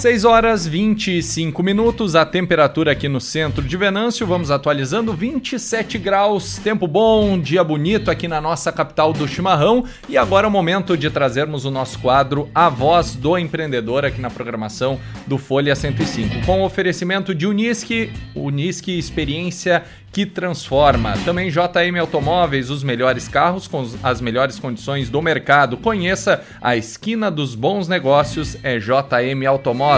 6 horas 25 minutos, a temperatura aqui no centro de Venâncio, vamos atualizando, 27 graus, tempo bom, dia bonito aqui na nossa capital do chimarrão. E agora é o momento de trazermos o nosso quadro A Voz do Empreendedor aqui na programação do Folha 105, com oferecimento de Unisque, Unisque Experiência que transforma. Também JM Automóveis, os melhores carros com as melhores condições do mercado. Conheça a esquina dos bons negócios é JM Automóveis.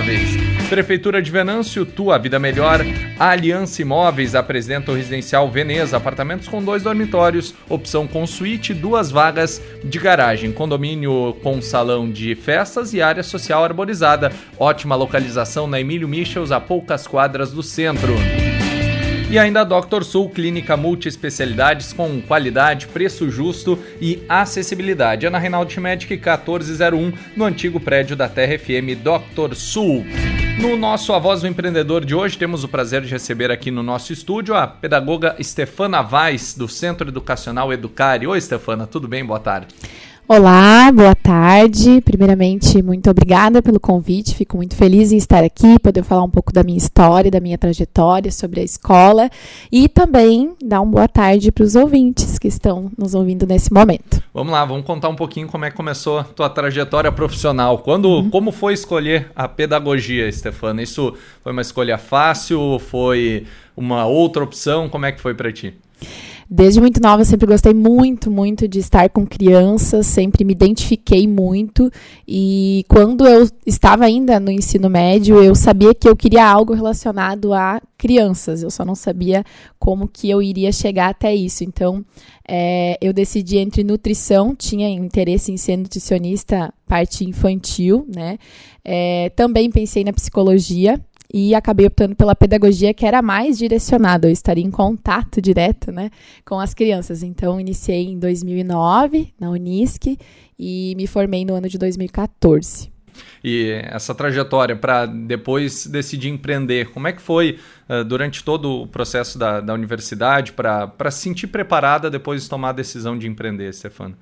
Prefeitura de Venâncio, tua vida melhor. A Aliança Imóveis apresenta o residencial Veneza, apartamentos com dois dormitórios, opção com suíte, duas vagas de garagem, condomínio com salão de festas e área social arborizada. Ótima localização na Emílio Michels, a poucas quadras do centro. E ainda a Dr. Sul, clínica multiespecialidades com qualidade, preço justo e acessibilidade. Ana Reinaldo Medic 1401, no antigo prédio da Terra FM Dr. Sul. No nosso A Voz do Empreendedor de hoje, temos o prazer de receber aqui no nosso estúdio a pedagoga Stefana Vaz, do Centro Educacional Educare. Oi, Stefana, tudo bem? Boa tarde. Olá, boa tarde. Primeiramente, muito obrigada pelo convite. Fico muito feliz em estar aqui, poder falar um pouco da minha história, da minha trajetória sobre a escola e também dar uma boa tarde para os ouvintes que estão nos ouvindo nesse momento. Vamos lá, vamos contar um pouquinho como é que começou a tua trajetória profissional. Quando, uhum. como foi escolher a pedagogia, Stefana? Isso foi uma escolha fácil? Foi uma outra opção? Como é que foi para ti? Desde muito nova, sempre gostei muito, muito de estar com crianças, sempre me identifiquei muito. E quando eu estava ainda no ensino médio, eu sabia que eu queria algo relacionado a crianças. Eu só não sabia como que eu iria chegar até isso. Então, é, eu decidi entre nutrição, tinha interesse em ser nutricionista, parte infantil, né? É, também pensei na psicologia e acabei optando pela pedagogia que era mais direcionada, eu estaria em contato direto né, com as crianças. Então, iniciei em 2009 na Unisc e me formei no ano de 2014. E essa trajetória para depois decidir empreender, como é que foi uh, durante todo o processo da, da universidade para se sentir preparada depois de tomar a decisão de empreender, Stefano?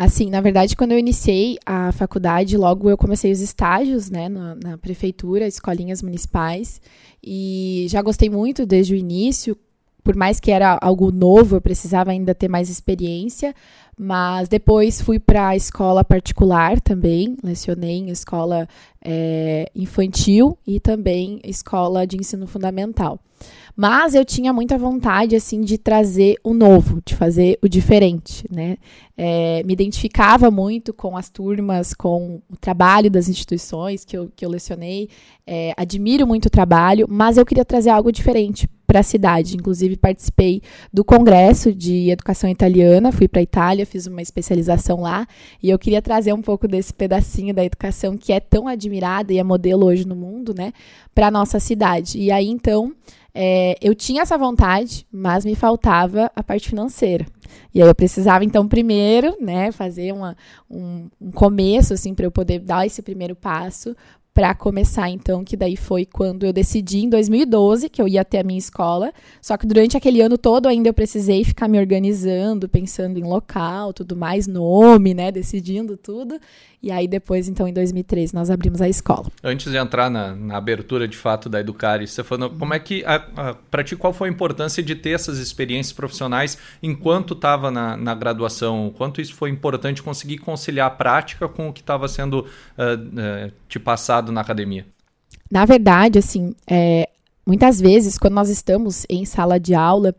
Assim, na verdade, quando eu iniciei a faculdade, logo eu comecei os estágios, né, na, na prefeitura, escolinhas municipais, e já gostei muito desde o início, por mais que era algo novo, eu precisava ainda ter mais experiência, mas depois fui para a escola particular também, lecionei em escola é, infantil e também escola de ensino fundamental. Mas eu tinha muita vontade, assim, de trazer o novo, de fazer o diferente, né? É, me identificava muito com as turmas, com o trabalho das instituições que eu, que eu lecionei. É, admiro muito o trabalho, mas eu queria trazer algo diferente para a cidade. Inclusive, participei do congresso de educação italiana, fui para a Itália, fiz uma especialização lá, e eu queria trazer um pouco desse pedacinho da educação que é tão admirada e é modelo hoje no mundo, né, para a nossa cidade. E aí, então, é, eu tinha essa vontade, mas me faltava a parte financeira. E aí eu precisava, então, primeiro, né, fazer uma, um, um começo, assim, para eu poder dar esse primeiro passo, para começar, então, que daí foi quando eu decidi em 2012 que eu ia até a minha escola. Só que durante aquele ano todo ainda eu precisei ficar me organizando, pensando em local, tudo mais, nome, né, decidindo tudo. E aí depois, então, em 2013, nós abrimos a escola. Antes de entrar na, na abertura de fato da Educare, falou como é que, para ti, qual foi a importância de ter essas experiências profissionais enquanto estava na, na graduação? Quanto isso foi importante conseguir conciliar a prática com o que estava sendo uh, uh, te passado na academia? Na verdade, assim, é, muitas vezes, quando nós estamos em sala de aula,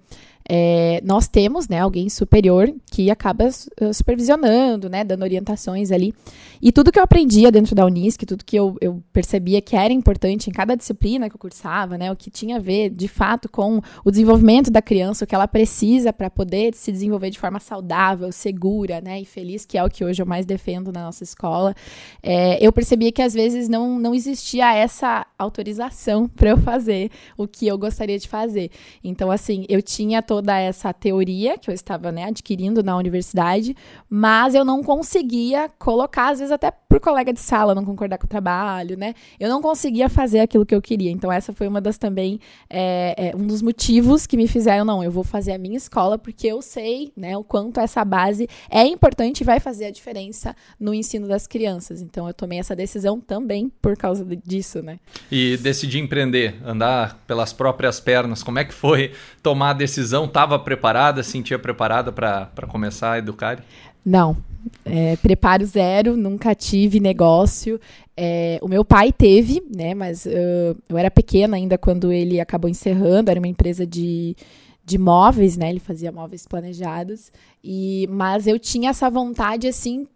é, nós temos né, alguém superior que acaba uh, supervisionando, né, dando orientações ali. E tudo que eu aprendia dentro da Unisc, tudo que eu, eu, percebia que era importante em cada disciplina que eu cursava, né, o que tinha a ver, de fato, com o desenvolvimento da criança, o que ela precisa para poder se desenvolver de forma saudável, segura né, e feliz, que é o que hoje eu mais defendo na nossa escola, é, eu percebia que às vezes não, não existia essa autorização para eu fazer o que eu gostaria de fazer. Então, assim, eu tinha toda essa teoria que eu estava né, adquirindo na universidade, mas eu não conseguia colocar, às vezes até por colega de sala não concordar com o trabalho, né? Eu não conseguia fazer aquilo que eu queria. Então, essa foi uma das também, é, é, um dos motivos que me fizeram, não, eu vou fazer a minha escola porque eu sei, né, o quanto essa base é importante e vai fazer a diferença no ensino das crianças. Então, eu tomei essa decisão também por causa disso, né? E decidi empreender, andar pelas próprias pernas. Como é que foi tomar a decisão? Estava preparada, sentia preparada para começar a educar? Não, é, preparo zero, nunca tive negócio. É, o meu pai teve, né? Mas uh, eu era pequena ainda quando ele acabou encerrando. Era uma empresa de, de móveis, né? Ele fazia móveis planejados. E, mas eu tinha essa vontade, assim,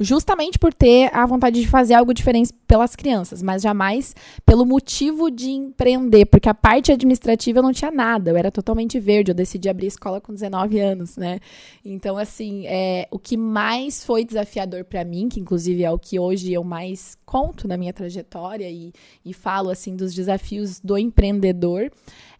justamente por ter a vontade de fazer algo diferente pelas crianças, mas jamais pelo motivo de empreender, porque a parte administrativa eu não tinha nada, eu era totalmente verde, eu decidi abrir escola com 19 anos, né? Então, assim, é, o que mais foi desafiador para mim, que inclusive é o que hoje eu mais conto na minha trajetória e, e falo, assim, dos desafios do empreendedor,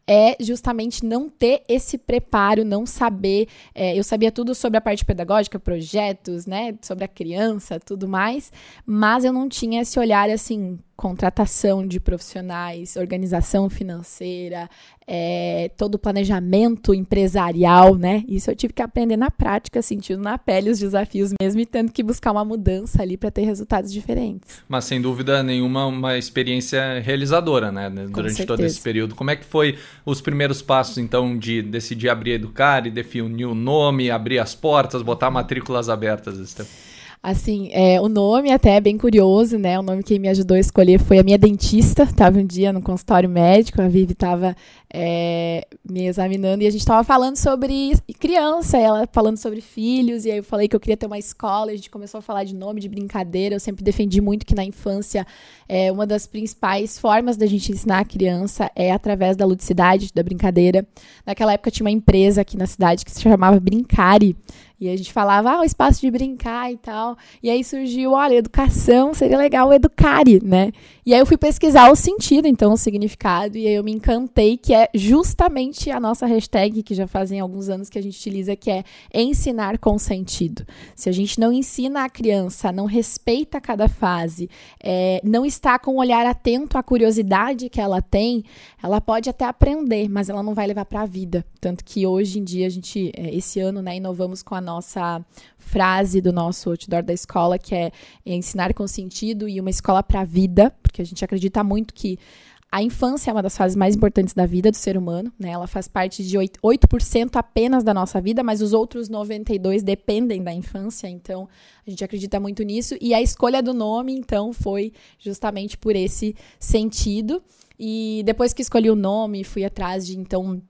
é justamente não ter esse preparo, não saber. É, eu sabia tudo sobre a parte pedagógica, projetos, né, sobre a criança, tudo mais, mas eu não tinha esse olhar assim contratação de profissionais, organização financeira, é, todo o planejamento empresarial, né? Isso eu tive que aprender na prática, sentindo na pele os desafios mesmo e tendo que buscar uma mudança ali para ter resultados diferentes. Mas sem dúvida nenhuma uma experiência realizadora, né? Durante todo esse período. Como é que foi os primeiros passos, então, de decidir abrir Educar e definir o nome, abrir as portas, botar matrículas abertas, Estefan? Assim, é, o nome até é bem curioso, né? O nome que me ajudou a escolher foi a minha dentista. Tava um dia no consultório médico, a Vivi estava é, me examinando e a gente estava falando sobre criança, ela falando sobre filhos, e aí eu falei que eu queria ter uma escola, a gente começou a falar de nome, de brincadeira. Eu sempre defendi muito que na infância é, uma das principais formas da gente ensinar a criança é através da ludicidade, da brincadeira. Naquela época tinha uma empresa aqui na cidade que se chamava Brincare. E a gente falava, ah, o espaço de brincar e tal. E aí surgiu, olha, educação, seria legal educare, né? E aí eu fui pesquisar o sentido, então, o significado, e aí eu me encantei, que é justamente a nossa hashtag, que já fazem alguns anos que a gente utiliza, que é ensinar com sentido. Se a gente não ensina a criança, não respeita cada fase, é, não está com um olhar atento à curiosidade que ela tem, ela pode até aprender, mas ela não vai levar para a vida. Tanto que hoje em dia, a gente, é, esse ano, né, inovamos com a nossa frase do nosso outdoor da escola, que é ensinar com sentido e uma escola para a vida, porque a gente acredita muito que a infância é uma das fases mais importantes da vida do ser humano, né? Ela faz parte de 8%, 8 apenas da nossa vida, mas os outros 92 dependem da infância, então a gente acredita muito nisso. E a escolha do nome, então, foi justamente por esse sentido. E depois que escolhi o nome, fui atrás de então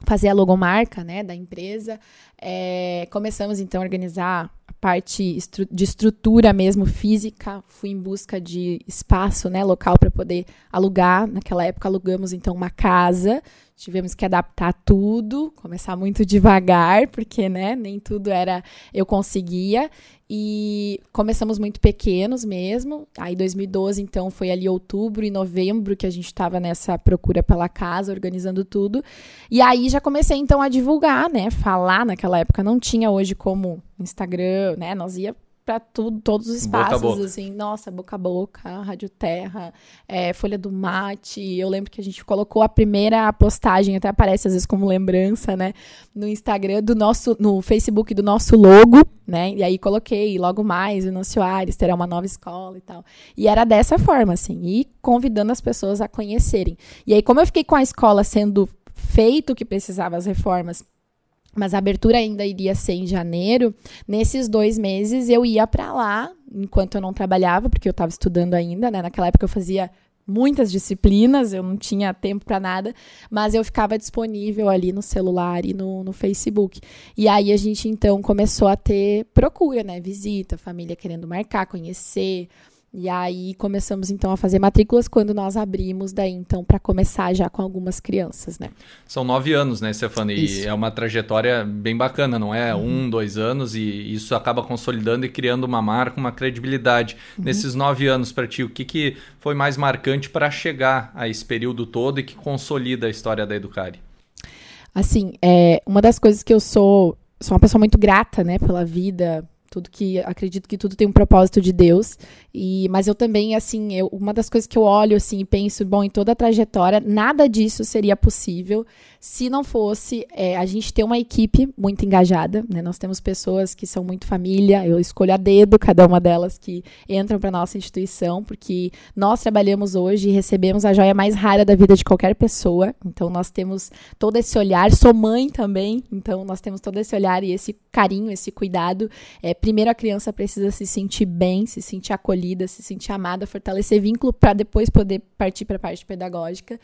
fazer a logomarca né, da empresa. É, começamos então a organizar parte de estrutura mesmo física. Fui em busca de espaço, né, local para poder alugar. Naquela época alugamos então uma casa tivemos que adaptar tudo, começar muito devagar, porque, né, nem tudo era eu conseguia. E começamos muito pequenos mesmo. Aí 2012, então, foi ali outubro e novembro que a gente estava nessa procura pela casa, organizando tudo. E aí já comecei então a divulgar, né, falar naquela época não tinha hoje como Instagram, né? Nós ia para tudo, todos os espaços, boca boca. assim, nossa, boca a boca, Rádio Terra, é, Folha do Mate. Eu lembro que a gente colocou a primeira postagem, até aparece às vezes como lembrança, né? No Instagram do nosso, no Facebook do nosso logo, né? E aí coloquei logo mais, o Venâncio Aires terá uma nova escola e tal. E era dessa forma, assim, e convidando as pessoas a conhecerem. E aí, como eu fiquei com a escola sendo feito o que precisava as reformas mas a abertura ainda iria ser em janeiro. Nesses dois meses eu ia para lá, enquanto eu não trabalhava, porque eu estava estudando ainda, né? Naquela época eu fazia muitas disciplinas, eu não tinha tempo para nada, mas eu ficava disponível ali no celular e no, no Facebook. E aí a gente então começou a ter procura, né? Visita, família querendo marcar, conhecer. E aí começamos então a fazer matrículas quando nós abrimos daí então para começar já com algumas crianças, né? São nove anos, né, Stefano? E isso. é uma trajetória bem bacana, não é? Uhum. Um, dois anos e isso acaba consolidando e criando uma marca, uma credibilidade. Uhum. Nesses nove anos para ti, o que, que foi mais marcante para chegar a esse período todo e que consolida a história da Educare? Assim, é, uma das coisas que eu sou, sou uma pessoa muito grata, né, pela vida, tudo que acredito que tudo tem um propósito de Deus. E mas eu também assim eu, uma das coisas que eu olho assim e penso bom em toda a trajetória nada disso seria possível se não fosse é, a gente ter uma equipe muito engajada né? Nós temos pessoas que são muito família eu escolho a dedo cada uma delas que entram para nossa instituição porque nós trabalhamos hoje e recebemos a joia mais rara da vida de qualquer pessoa. Então nós temos todo esse olhar sou mãe também então nós temos todo esse olhar e esse carinho esse cuidado é, primeiro a criança precisa se sentir bem, se sentir acolhida, se sentir amada, fortalecer vínculo para depois poder partir para a parte pedagógica.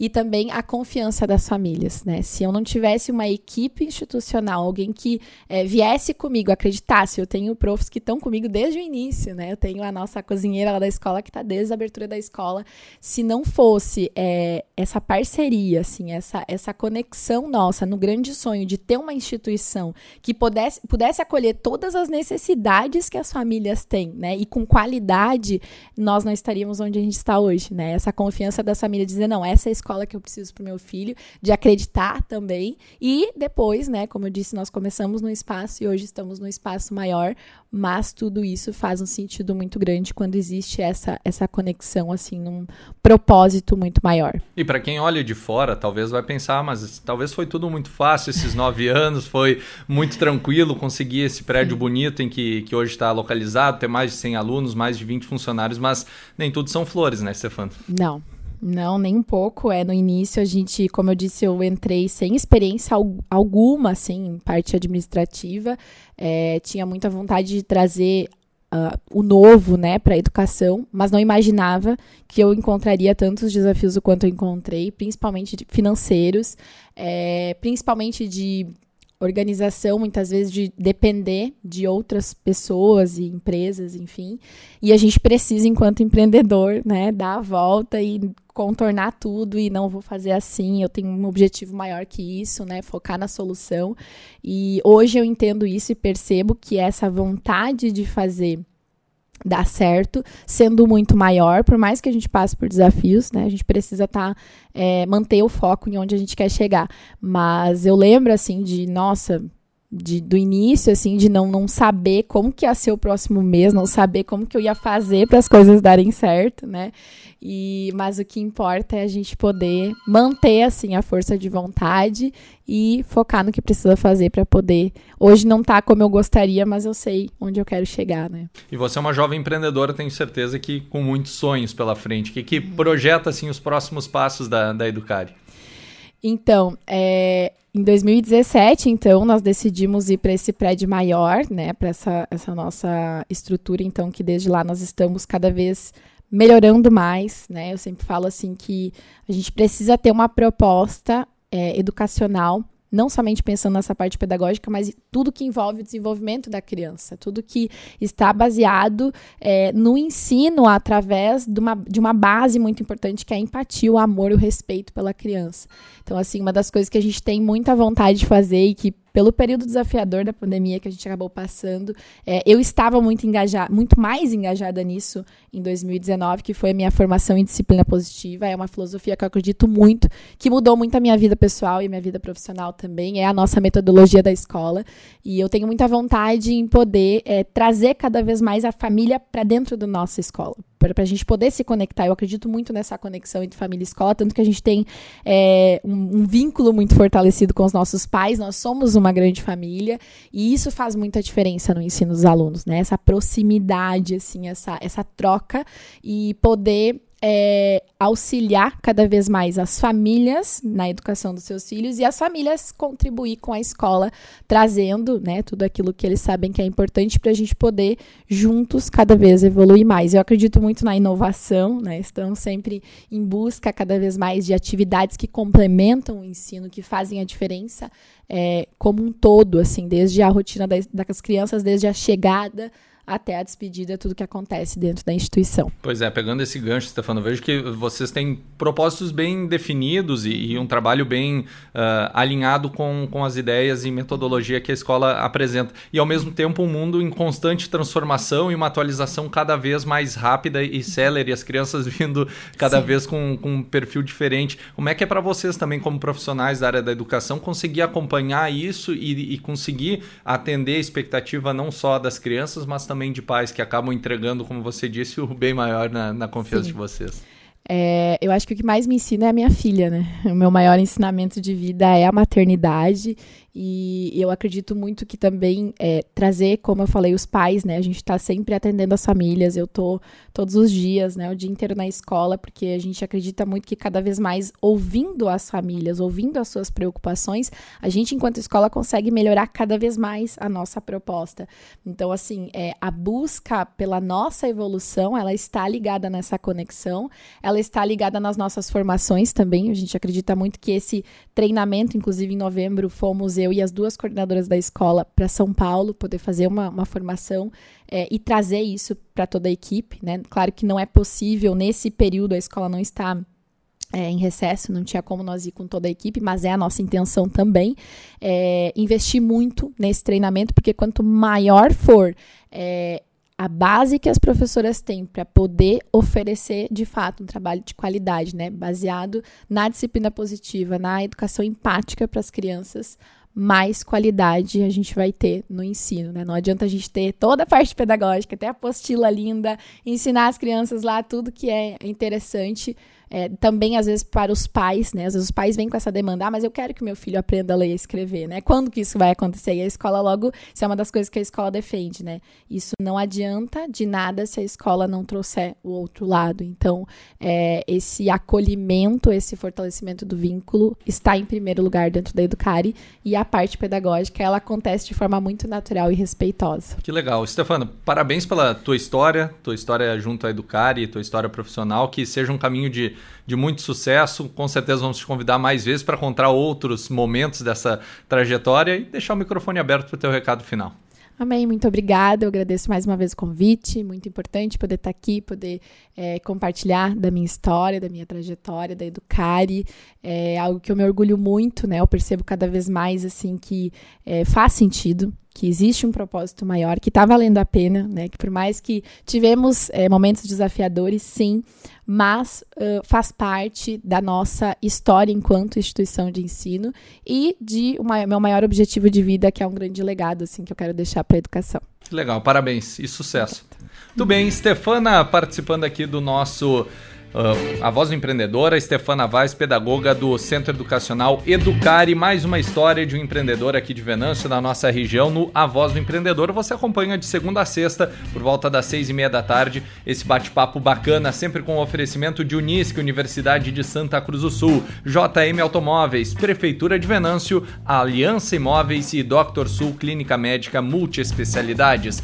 E também a confiança das famílias, né? Se eu não tivesse uma equipe institucional, alguém que é, viesse comigo, acreditasse, eu tenho profs que estão comigo desde o início, né? Eu tenho a nossa cozinheira lá da escola que está desde a abertura da escola. Se não fosse é, essa parceria, assim, essa, essa conexão nossa no grande sonho de ter uma instituição que pudesse, pudesse acolher todas as necessidades que as famílias têm, né? E com qualidade, nós não estaríamos onde a gente está hoje, né? Essa confiança das famílias dizer, não, essa é a escola que eu preciso para o meu filho, de acreditar também. E depois, né, como eu disse, nós começamos no espaço e hoje estamos no espaço maior, mas tudo isso faz um sentido muito grande quando existe essa, essa conexão, assim, num propósito muito maior. E para quem olha de fora, talvez vai pensar, ah, mas talvez foi tudo muito fácil esses nove anos, foi muito tranquilo conseguir esse prédio Sim. bonito em que, que hoje está localizado, ter mais de 100 alunos, mais de 20 funcionários, mas nem tudo são flores, né, Stefano? Não, não, nem um pouco. É no início a gente, como eu disse, eu entrei sem experiência alguma, assim, em parte administrativa. É, tinha muita vontade de trazer uh, o novo, né, para a educação, mas não imaginava que eu encontraria tantos desafios quanto eu encontrei, principalmente financeiros, é, principalmente de organização, muitas vezes de depender de outras pessoas e empresas, enfim. E a gente precisa, enquanto empreendedor, né, dar a volta e contornar tudo e não vou fazer assim, eu tenho um objetivo maior que isso, né, focar na solução. E hoje eu entendo isso e percebo que essa vontade de fazer dar certo, sendo muito maior, por mais que a gente passe por desafios, né? A gente precisa tá, é, manter o foco em onde a gente quer chegar. Mas eu lembro assim de, nossa, de, do início, assim, de não, não saber como que ia ser o próximo mês, não saber como que eu ia fazer para as coisas darem certo, né? E, mas o que importa é a gente poder manter assim a força de vontade e focar no que precisa fazer para poder. Hoje não tá como eu gostaria, mas eu sei onde eu quero chegar, né? E você é uma jovem empreendedora, tenho certeza que com muitos sonhos pela frente. Que, que projeta assim os próximos passos da, da Educare? Então, é, em 2017, então, nós decidimos ir para esse prédio maior, né, para essa, essa nossa estrutura, então, que desde lá nós estamos cada vez melhorando mais, né? Eu sempre falo assim que a gente precisa ter uma proposta é, educacional não somente pensando nessa parte pedagógica, mas tudo que envolve o desenvolvimento da criança, tudo que está baseado é, no ensino através de uma, de uma base muito importante que é a empatia, o amor, o respeito pela criança. Então, assim, uma das coisas que a gente tem muita vontade de fazer e que pelo período desafiador da pandemia que a gente acabou passando, é, eu estava muito engajada, muito mais engajada nisso em 2019, que foi a minha formação em disciplina positiva. É uma filosofia que eu acredito muito, que mudou muito a minha vida pessoal e minha vida profissional também. É a nossa metodologia da escola. E eu tenho muita vontade em poder é, trazer cada vez mais a família para dentro da nossa escola para a gente poder se conectar. Eu acredito muito nessa conexão entre família e escola, tanto que a gente tem é, um, um, vínculo muito fortalecido com os nossos pais, nós somos uma grande família, e isso faz muita diferença no ensino dos alunos, né? Essa proximidade, assim, essa, essa troca e poder é, auxiliar cada vez mais as famílias na educação dos seus filhos e as famílias contribuir com a escola, trazendo né, tudo aquilo que eles sabem que é importante para a gente poder juntos cada vez evoluir mais. Eu acredito muito na inovação, né? estamos sempre em busca cada vez mais de atividades que complementam o ensino, que fazem a diferença é, como um todo, assim, desde a rotina das, das crianças, desde a chegada até a despedida, tudo que acontece dentro da instituição. Pois é, pegando esse gancho, Stefano, vejo que vocês têm propósitos bem definidos e, e um trabalho bem uh, alinhado com, com as ideias e metodologia que a escola apresenta. E ao mesmo tempo um mundo em constante transformação e uma atualização cada vez mais rápida e célere, as crianças vindo cada Sim. vez com, com um perfil diferente. Como é que é para vocês também, como profissionais da área da educação, conseguir acompanhar isso e, e conseguir atender a expectativa não só das crianças, mas também de pais que acabam entregando, como você disse, o bem maior na, na confiança Sim. de vocês? É, eu acho que o que mais me ensina é a minha filha, né? O meu maior ensinamento de vida é a maternidade e eu acredito muito que também é, trazer, como eu falei, os pais, né? A gente está sempre atendendo as famílias. Eu tô todos os dias, né? O dia inteiro na escola, porque a gente acredita muito que cada vez mais ouvindo as famílias, ouvindo as suas preocupações, a gente, enquanto escola, consegue melhorar cada vez mais a nossa proposta. Então, assim, é, a busca pela nossa evolução, ela está ligada nessa conexão, ela está ligada nas nossas formações também. A gente acredita muito que esse treinamento, inclusive em novembro, fomos eu e as duas coordenadoras da escola para São Paulo, poder fazer uma, uma formação é, e trazer isso para toda a equipe. Né? Claro que não é possível, nesse período, a escola não está é, em recesso, não tinha como nós ir com toda a equipe, mas é a nossa intenção também é, investir muito nesse treinamento, porque quanto maior for é, a base que as professoras têm para poder oferecer de fato um trabalho de qualidade, né, baseado na disciplina positiva, na educação empática para as crianças, mais qualidade a gente vai ter no ensino, né? Não adianta a gente ter toda a parte pedagógica, até a apostila linda, ensinar as crianças lá tudo que é interessante, é, também, às vezes, para os pais, né? Às vezes os pais vêm com essa demanda, ah, mas eu quero que meu filho aprenda a ler e escrever, né? Quando que isso vai acontecer? E a escola logo, isso é uma das coisas que a escola defende, né? Isso não adianta de nada se a escola não trouxer o outro lado. Então, é, esse acolhimento, esse fortalecimento do vínculo está em primeiro lugar dentro da Educare e a parte pedagógica, ela acontece de forma muito natural e respeitosa. Que legal. Stefano, parabéns pela tua história, tua história junto à Educare, tua história profissional, que seja um caminho de de muito sucesso. Com certeza vamos te convidar mais vezes para contar outros momentos dessa trajetória e deixar o microfone aberto para o teu recado final. Amém, muito obrigada. Eu agradeço mais uma vez o convite. Muito importante poder estar aqui, poder é, compartilhar da minha história, da minha trajetória, da Educare. É algo que eu me orgulho muito, né? Eu percebo cada vez mais assim que é, faz sentido que existe um propósito maior, que está valendo a pena, né? Que por mais que tivemos é, momentos desafiadores, sim, mas uh, faz parte da nossa história enquanto instituição de ensino e de uma, meu maior objetivo de vida, que é um grande legado, assim, que eu quero deixar para a educação. Legal, parabéns e sucesso. Muito bem, Stefana participando aqui do nosso Uh, a voz do empreendedor, a Stefana Vaz, pedagoga do Centro Educacional Educare, mais uma história de um empreendedor aqui de Venâncio, da nossa região, no A Voz do Empreendedor. Você acompanha de segunda a sexta, por volta das seis e meia da tarde, esse bate-papo bacana, sempre com o oferecimento de Unisque, Universidade de Santa Cruz do Sul, JM Automóveis, Prefeitura de Venâncio, Aliança Imóveis e Dr. Sul Clínica Médica Multiespecialidades.